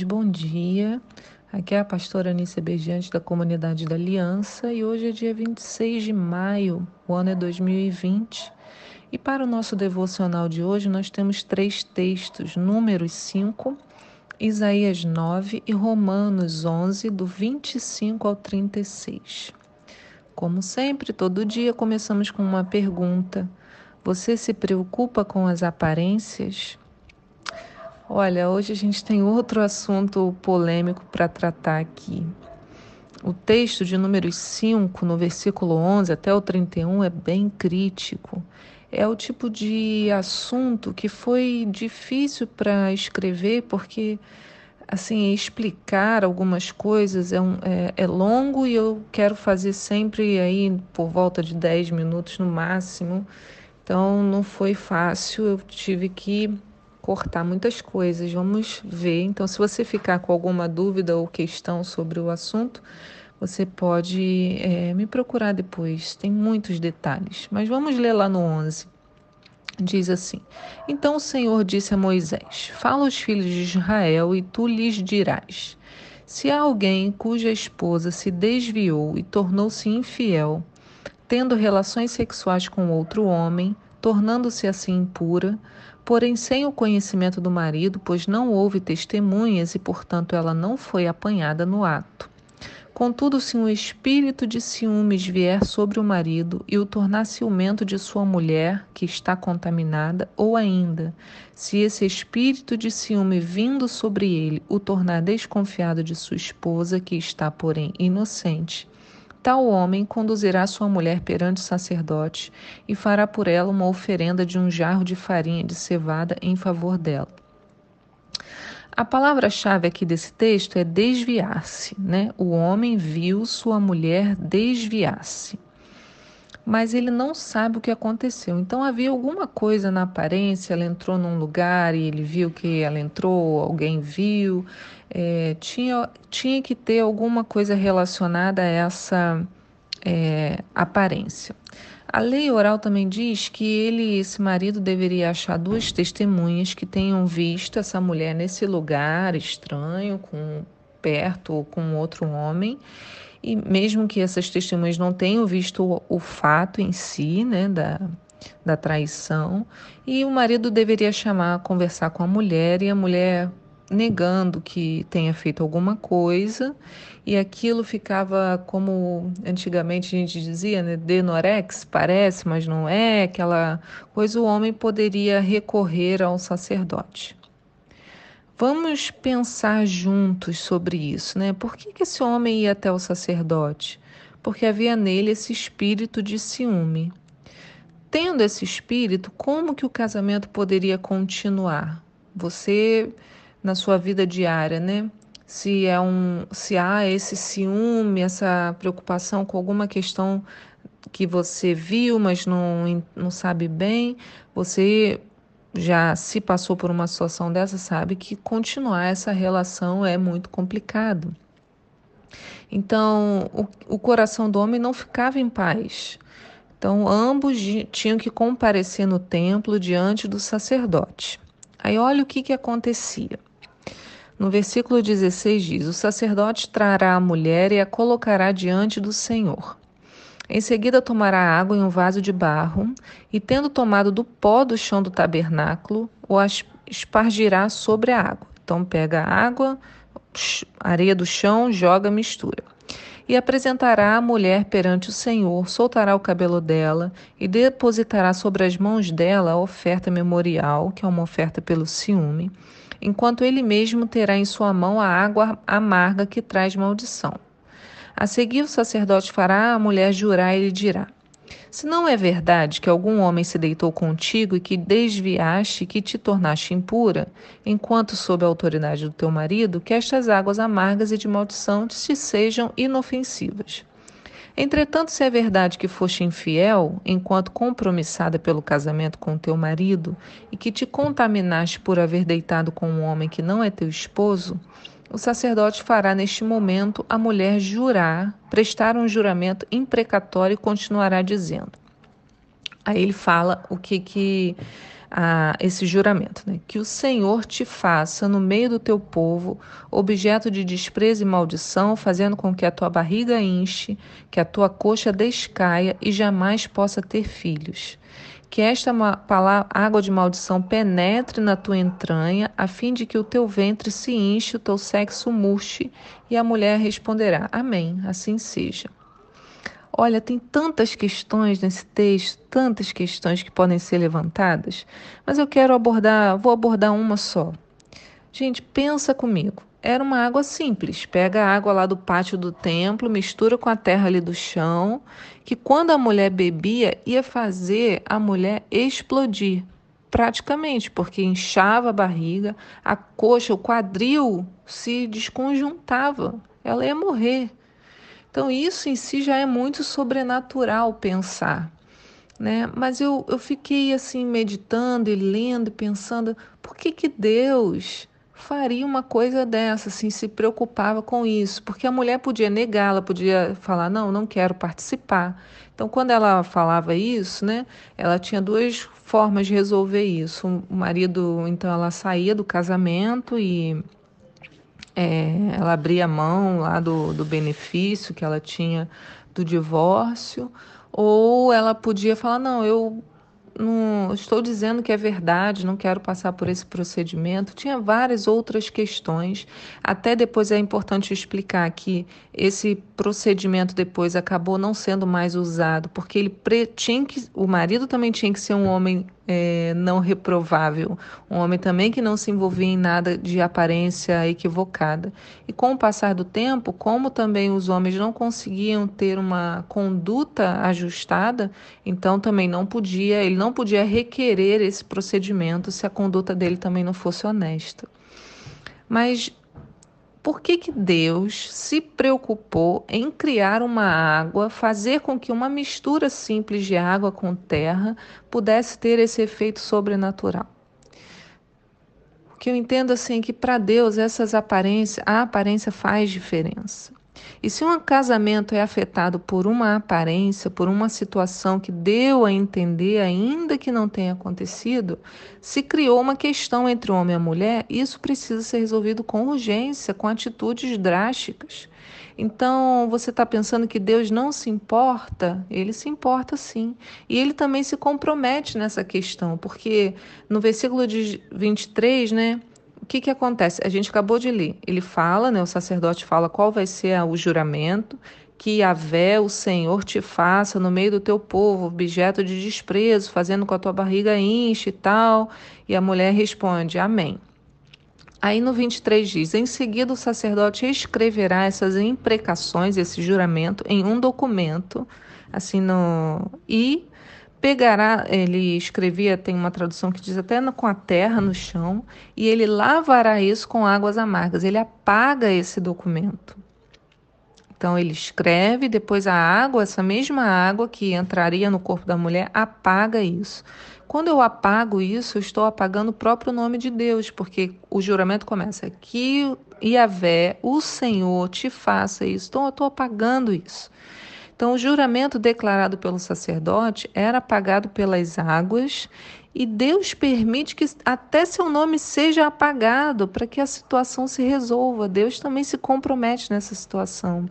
bom dia. Aqui é a pastora Anícia Bejante da Comunidade da Aliança e hoje é dia 26 de maio, o ano é 2020. E para o nosso devocional de hoje nós temos três textos, Números 5, Isaías 9 e Romanos 11, do 25 ao 36. Como sempre, todo dia começamos com uma pergunta. Você se preocupa com as aparências? Olha, hoje a gente tem outro assunto polêmico para tratar aqui. O texto de número 5, no versículo 11 até o 31, é bem crítico. É o tipo de assunto que foi difícil para escrever, porque assim explicar algumas coisas é, um, é, é, longo e eu quero fazer sempre aí por volta de 10 minutos no máximo. Então não foi fácil, eu tive que cortar muitas coisas. Vamos ver. Então, se você ficar com alguma dúvida ou questão sobre o assunto, você pode é, me procurar depois. Tem muitos detalhes. Mas vamos ler lá no 11. Diz assim: Então o Senhor disse a Moisés: Fala aos filhos de Israel e tu lhes dirás: Se há alguém cuja esposa se desviou e tornou-se infiel, tendo relações sexuais com outro homem, tornando-se assim impura, porém sem o conhecimento do marido, pois não houve testemunhas e, portanto, ela não foi apanhada no ato. Contudo, se um espírito de ciúmes vier sobre o marido e o tornar ciumento de sua mulher, que está contaminada, ou ainda, se esse espírito de ciúme vindo sobre ele o tornar desconfiado de sua esposa, que está, porém, inocente, Tal homem conduzirá sua mulher perante o sacerdote e fará por ela uma oferenda de um jarro de farinha de cevada em favor dela. A palavra-chave aqui desse texto é desviar-se, né? O homem viu sua mulher desviar-se mas ele não sabe o que aconteceu. Então havia alguma coisa na aparência, ela entrou num lugar e ele viu que ela entrou, alguém viu, é, tinha, tinha que ter alguma coisa relacionada a essa é, aparência. A lei oral também diz que ele, esse marido, deveria achar duas testemunhas que tenham visto essa mulher nesse lugar estranho, com perto ou com outro homem, e mesmo que essas testemunhas não tenham visto o, o fato em si, né, da, da traição, e o marido deveria chamar, conversar com a mulher, e a mulher negando que tenha feito alguma coisa, e aquilo ficava como antigamente a gente dizia, né, denorex, parece, mas não é, aquela coisa, o homem poderia recorrer ao sacerdote. Vamos pensar juntos sobre isso, né? Por que, que esse homem ia até o sacerdote? Porque havia nele esse espírito de ciúme. Tendo esse espírito, como que o casamento poderia continuar? Você na sua vida diária, né? Se é um, se há esse ciúme, essa preocupação com alguma questão que você viu, mas não, não sabe bem, você já se passou por uma situação dessa sabe que continuar essa relação é muito complicado. Então, o, o coração do homem não ficava em paz. Então, ambos tinham que comparecer no templo diante do sacerdote. Aí, olha o que, que acontecia. No versículo 16 diz: O sacerdote trará a mulher e a colocará diante do Senhor. Em seguida, tomará água em um vaso de barro e, tendo tomado do pó do chão do tabernáculo, o espargirá sobre a água. Então, pega a água, areia do chão, joga, mistura. E apresentará a mulher perante o Senhor, soltará o cabelo dela e depositará sobre as mãos dela a oferta memorial, que é uma oferta pelo ciúme, enquanto ele mesmo terá em sua mão a água amarga que traz maldição. A seguir, o sacerdote fará a mulher jurar e lhe dirá: Se não é verdade que algum homem se deitou contigo e que desviaste, que te tornaste impura, enquanto sob a autoridade do teu marido, que estas águas amargas e de maldição te sejam inofensivas. Entretanto, se é verdade que foste infiel, enquanto compromissada pelo casamento com teu marido, e que te contaminaste por haver deitado com um homem que não é teu esposo, o sacerdote fará neste momento a mulher jurar, prestar um juramento imprecatório e continuará dizendo. Aí ele fala o que, que a esse juramento, né? Que o Senhor te faça no meio do teu povo objeto de desprezo e maldição, fazendo com que a tua barriga enche, que a tua coxa descaia e jamais possa ter filhos. Que esta água de maldição penetre na tua entranha, a fim de que o teu ventre se enche, o teu sexo murche, e a mulher responderá: Amém, assim seja. Olha, tem tantas questões nesse texto, tantas questões que podem ser levantadas, mas eu quero abordar, vou abordar uma só. Gente, pensa comigo. Era uma água simples. Pega a água lá do pátio do templo, mistura com a terra ali do chão, que quando a mulher bebia, ia fazer a mulher explodir. Praticamente, porque inchava a barriga, a coxa, o quadril se desconjuntava. Ela ia morrer. Então, isso em si já é muito sobrenatural pensar. Né? Mas eu, eu fiquei assim meditando e lendo pensando, por que, que Deus faria uma coisa dessa, assim, se preocupava com isso? Porque a mulher podia negá-la, podia falar, não, não quero participar. Então, quando ela falava isso, né, ela tinha duas formas de resolver isso. O marido, então, ela saía do casamento e é, ela abria mão lá do, do benefício que ela tinha do divórcio, ou ela podia falar: não, eu não estou dizendo que é verdade, não quero passar por esse procedimento. Tinha várias outras questões. Até depois é importante explicar que esse procedimento depois acabou não sendo mais usado, porque ele tinha que, o marido também tinha que ser um homem é, não reprovável, um homem também que não se envolvia em nada de aparência equivocada. E com o passar do tempo, como também os homens não conseguiam ter uma conduta ajustada, então também não podia, ele não podia requerer esse procedimento se a conduta dele também não fosse honesta. Mas por que, que Deus se preocupou em criar uma água, fazer com que uma mistura simples de água com terra pudesse ter esse efeito sobrenatural? O que eu entendo assim é que para Deus essas aparências, a aparência faz diferença. E se um casamento é afetado por uma aparência, por uma situação que deu a entender, ainda que não tenha acontecido, se criou uma questão entre o homem e a mulher, isso precisa ser resolvido com urgência, com atitudes drásticas. Então, você está pensando que Deus não se importa? Ele se importa sim. E ele também se compromete nessa questão, porque no versículo de 23, né? O que, que acontece? A gente acabou de ler. Ele fala, né, o sacerdote fala qual vai ser o juramento, que Yahvé, o Senhor, te faça no meio do teu povo, objeto de desprezo, fazendo com a tua barriga enche e tal. E a mulher responde, amém. Aí no 23 diz: Em seguida, o sacerdote escreverá essas imprecações, esse juramento, em um documento, assim, no. E pegará, ele escrevia, tem uma tradução que diz até com a terra no chão, e ele lavará isso com águas amargas. Ele apaga esse documento. Então ele escreve, depois a água, essa mesma água que entraria no corpo da mulher, apaga isso. Quando eu apago isso, eu estou apagando o próprio nome de Deus, porque o juramento começa que Yahvé, o Senhor, te faça isso. Então eu estou apagando isso. Então, o juramento declarado pelo sacerdote era apagado pelas águas e Deus permite que até seu nome seja apagado para que a situação se resolva. Deus também se compromete nessa situação.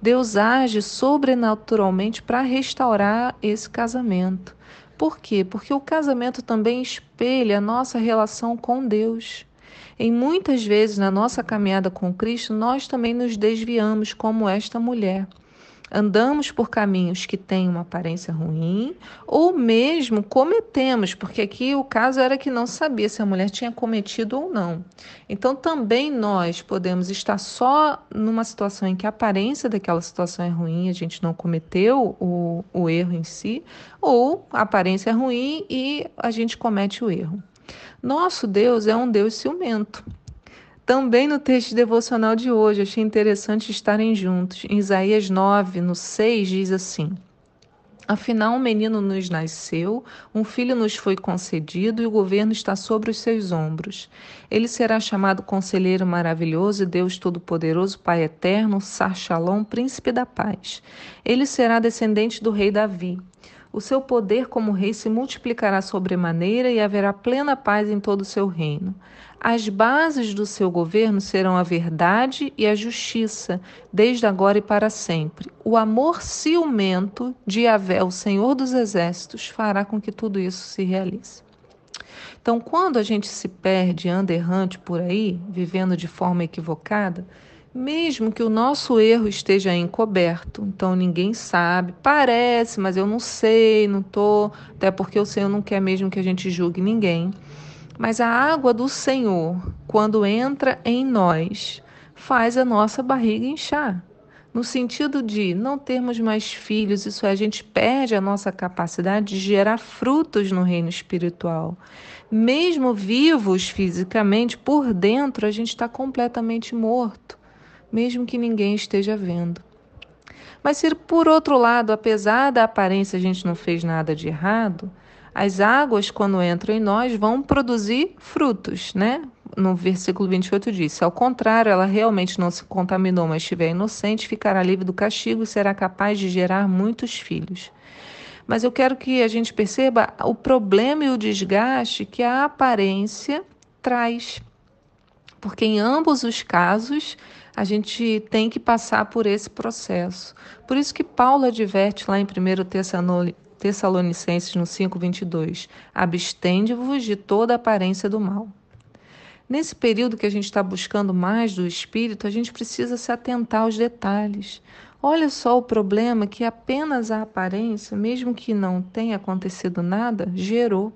Deus age sobrenaturalmente para restaurar esse casamento. Por quê? Porque o casamento também espelha a nossa relação com Deus. Em muitas vezes na nossa caminhada com Cristo, nós também nos desviamos, como esta mulher andamos por caminhos que têm uma aparência ruim, ou mesmo cometemos, porque aqui o caso era que não sabia se a mulher tinha cometido ou não. Então também nós podemos estar só numa situação em que a aparência daquela situação é ruim, a gente não cometeu o, o erro em si, ou a aparência é ruim e a gente comete o erro. Nosso Deus é um Deus ciumento. Também no texto devocional de hoje, achei interessante estarem juntos. Em Isaías 9, no 6, diz assim: Afinal, um menino nos nasceu, um filho nos foi concedido e o governo está sobre os seus ombros. Ele será chamado Conselheiro Maravilhoso, Deus Todo-Poderoso, Pai Eterno, Sar Príncipe da Paz. Ele será descendente do rei Davi. O seu poder como rei se multiplicará sobremaneira e haverá plena paz em todo o seu reino. As bases do seu governo serão a verdade e a justiça, desde agora e para sempre. O amor ciumento de Yahvé, o Senhor dos Exércitos, fará com que tudo isso se realize. Então, quando a gente se perde, anda errante por aí, vivendo de forma equivocada, mesmo que o nosso erro esteja encoberto, então ninguém sabe, parece, mas eu não sei, não tô, até porque o Senhor não quer mesmo que a gente julgue ninguém. Mas a água do Senhor, quando entra em nós, faz a nossa barriga inchar. No sentido de não termos mais filhos, isso é, a gente perde a nossa capacidade de gerar frutos no reino espiritual. Mesmo vivos fisicamente, por dentro a gente está completamente morto mesmo que ninguém esteja vendo. Mas se por outro lado, apesar da aparência a gente não fez nada de errado, as águas, quando entram em nós, vão produzir frutos, né? No versículo 28 diz: Se ao contrário ela realmente não se contaminou, mas estiver inocente, ficará livre do castigo e será capaz de gerar muitos filhos. Mas eu quero que a gente perceba o problema e o desgaste que a aparência traz. Porque em ambos os casos, a gente tem que passar por esse processo. Por isso que Paulo adverte lá em 1 Tessalonicenses no 5:22, abstende-vos de toda aparência do mal. Nesse período que a gente está buscando mais do Espírito, a gente precisa se atentar aos detalhes. Olha só o problema que apenas a aparência, mesmo que não tenha acontecido nada, gerou.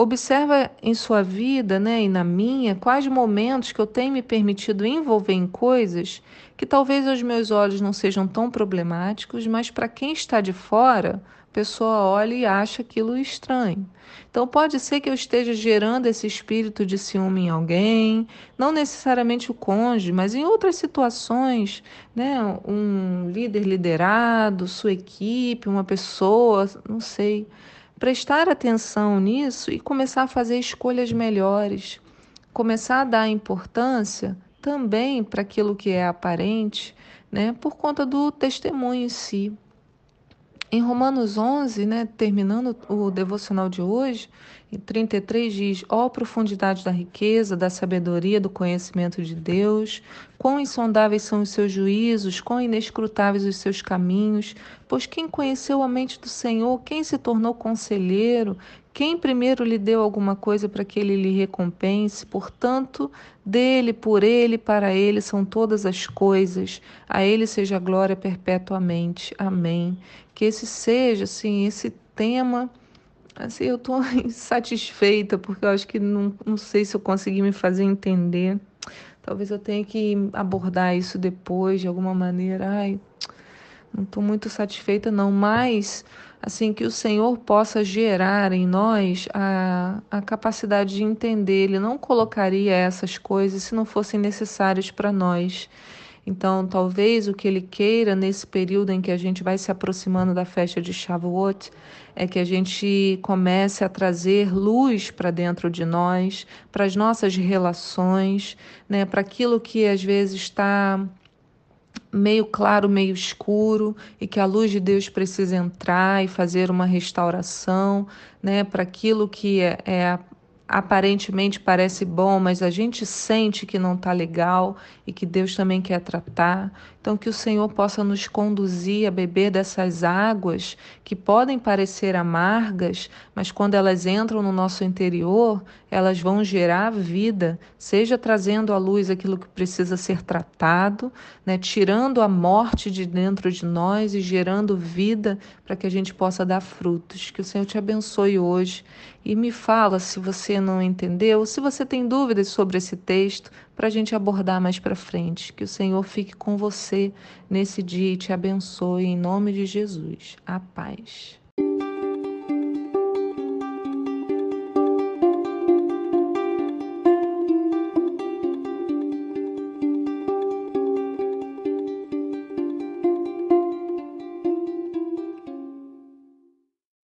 Observa em sua vida, né, e na minha, quais momentos que eu tenho me permitido envolver em coisas que talvez aos meus olhos não sejam tão problemáticos, mas para quem está de fora, a pessoa olha e acha aquilo estranho. Então pode ser que eu esteja gerando esse espírito de ciúme em alguém, não necessariamente o cônjuge, mas em outras situações, né, um líder liderado, sua equipe, uma pessoa, não sei prestar atenção nisso e começar a fazer escolhas melhores, começar a dar importância também para aquilo que é aparente, né, por conta do testemunho em si. Em Romanos 11, né, terminando o devocional de hoje, em 33 diz: Ó oh, profundidade da riqueza, da sabedoria, do conhecimento de Deus, quão insondáveis são os seus juízos, quão inescrutáveis os seus caminhos. Pois quem conheceu a mente do Senhor, quem se tornou conselheiro, quem primeiro lhe deu alguma coisa para que ele lhe recompense? Portanto, dele, por ele, para ele são todas as coisas. A ele seja a glória perpetuamente. Amém. Que esse seja, assim, esse tema. Assim, eu estou insatisfeita porque eu acho que não, não sei se eu consegui me fazer entender. Talvez eu tenha que abordar isso depois de alguma maneira. Ai, não estou muito satisfeita, não, mas assim que o Senhor possa gerar em nós a, a capacidade de entender. Ele não colocaria essas coisas se não fossem necessárias para nós. Então, talvez o que ele queira nesse período em que a gente vai se aproximando da festa de Shavuot é que a gente comece a trazer luz para dentro de nós, para as nossas relações, né, para aquilo que às vezes está meio claro, meio escuro, e que a luz de Deus precisa entrar e fazer uma restauração, né, para aquilo que é, é aparentemente parece bom, mas a gente sente que não está legal e que Deus também quer tratar. Então, que o Senhor possa nos conduzir a beber dessas águas que podem parecer amargas, mas quando elas entram no nosso interior, elas vão gerar vida, seja trazendo à luz aquilo que precisa ser tratado, né, tirando a morte de dentro de nós e gerando vida para que a gente possa dar frutos. Que o Senhor te abençoe hoje e me fala se você não entendeu, se você tem dúvidas sobre esse texto, para a gente abordar mais para frente. Que o Senhor fique com você nesse dia e te abençoe em nome de Jesus. A paz.